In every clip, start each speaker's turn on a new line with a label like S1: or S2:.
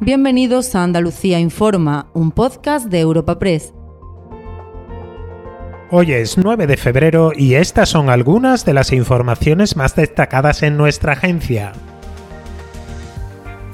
S1: Bienvenidos a Andalucía Informa, un podcast de Europa Press.
S2: Hoy es 9 de febrero y estas son algunas de las informaciones más destacadas en nuestra agencia.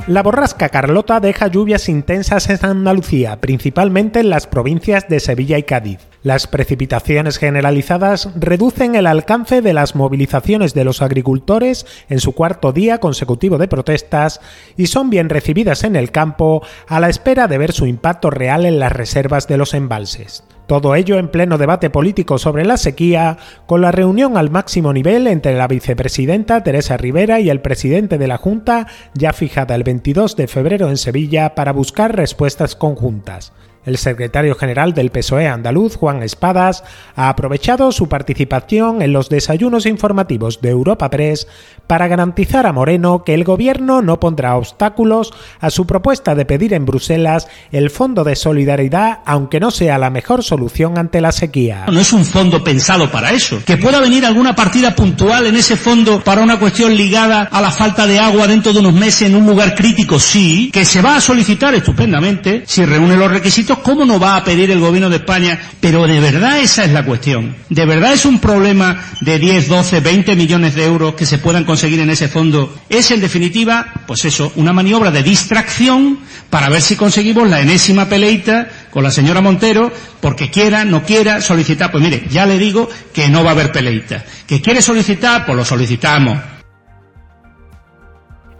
S2: La borrasca Carlota deja lluvias intensas en Andalucía, principalmente en las provincias de Sevilla y Cádiz. Las precipitaciones generalizadas reducen el alcance de las movilizaciones de los agricultores en su cuarto día consecutivo de protestas y son bien recibidas en el campo a la espera de ver su impacto real en las reservas de los embalses. Todo ello en pleno debate político sobre la sequía, con la reunión al máximo nivel entre la vicepresidenta Teresa Rivera y el presidente de la Junta, ya fijada el 22 de febrero en Sevilla para buscar respuestas conjuntas. El secretario general del PSOE andaluz, Juan Espadas, ha aprovechado su participación en los desayunos informativos de Europa Press para garantizar a Moreno que el gobierno no pondrá obstáculos a su propuesta de pedir en Bruselas el Fondo de Solidaridad, aunque no sea la mejor solución ante la sequía.
S3: No es un fondo pensado para eso. Que pueda venir alguna partida puntual en ese fondo para una cuestión ligada a la falta de agua dentro de unos meses en un lugar crítico, sí. Que se va a solicitar estupendamente si reúne los requisitos ¿cómo no va a pedir el gobierno de España? Pero de verdad esa es la cuestión. ¿De verdad es un problema de 10, 12, 20 millones de euros que se puedan conseguir en ese fondo? Es en definitiva, pues eso, una maniobra de distracción para ver si conseguimos la enésima peleita con la señora Montero, porque quiera, no quiera solicitar. Pues mire, ya le digo que no va a haber peleita. ¿Que quiere solicitar? Pues lo solicitamos.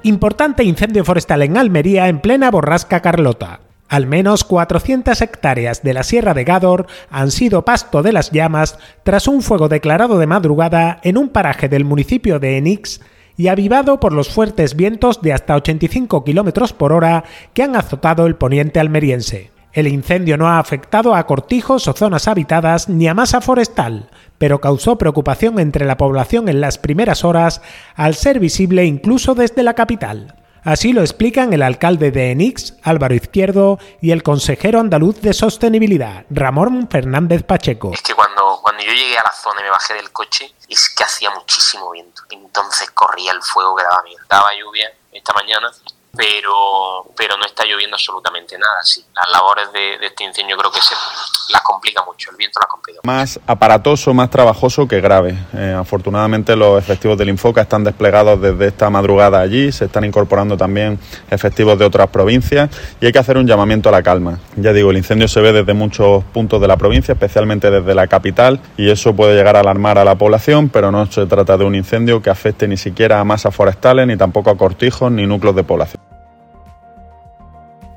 S2: Importante incendio forestal en Almería en plena borrasca Carlota. Al menos 400 hectáreas de la Sierra de Gádor han sido pasto de las llamas tras un fuego declarado de madrugada en un paraje del municipio de Enix y avivado por los fuertes vientos de hasta 85 km por hora que han azotado el poniente almeriense. El incendio no ha afectado a cortijos o zonas habitadas ni a masa forestal, pero causó preocupación entre la población en las primeras horas al ser visible incluso desde la capital. Así lo explican el alcalde de Enix, Álvaro Izquierdo, y el consejero andaluz de sostenibilidad, Ramón Fernández Pacheco.
S4: Es que cuando, cuando yo llegué a la zona y me bajé del coche, es que hacía muchísimo viento. Entonces corría el fuego que daba miedo. Daba lluvia esta mañana pero, pero no está lloviendo absolutamente nada. Sí, las labores de, de este incendio creo que se las complica mucho, el viento complica.
S5: Más aparatoso, más trabajoso que grave. Eh, afortunadamente los efectivos del Infoca están desplegados desde esta madrugada allí, se están incorporando también efectivos de otras provincias y hay que hacer un llamamiento a la calma. Ya digo, el incendio se ve desde muchos puntos de la provincia, especialmente desde la capital, y eso puede llegar a alarmar a la población, pero no se trata de un incendio que afecte ni siquiera a masas forestales, ni tampoco a cortijos, ni núcleos de población.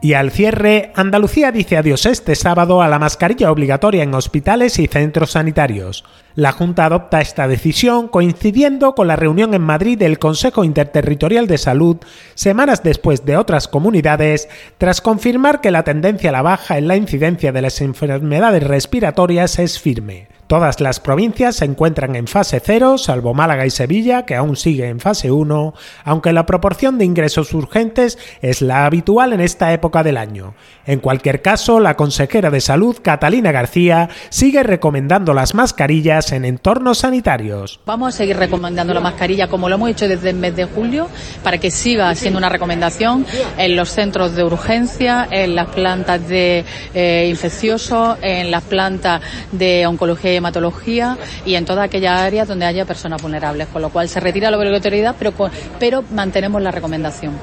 S2: Y al cierre, Andalucía dice adiós este sábado a la mascarilla obligatoria en hospitales y centros sanitarios. La Junta adopta esta decisión coincidiendo con la reunión en Madrid del Consejo Interterritorial de Salud semanas después de otras comunidades, tras confirmar que la tendencia a la baja en la incidencia de las enfermedades respiratorias es firme. Todas las provincias se encuentran en fase 0, salvo Málaga y Sevilla, que aún sigue en fase 1, aunque la proporción de ingresos urgentes es la habitual en esta época del año. En cualquier caso, la consejera de Salud, Catalina García, sigue recomendando las mascarillas en entornos sanitarios.
S6: Vamos a seguir recomendando la mascarilla como lo hemos hecho desde el mes de julio, para que siga siendo una recomendación en los centros de urgencia, en las plantas de eh, infecciosos, en las plantas de oncología hematología y en todas aquellas áreas donde haya personas vulnerables, con lo cual se retira la obligatoriedad, pero, pero mantenemos la recomendación.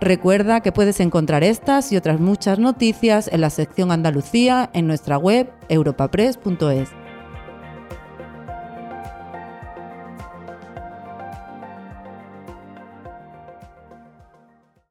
S1: Recuerda que puedes encontrar estas y otras muchas noticias en la sección Andalucía en nuestra web europapress.es.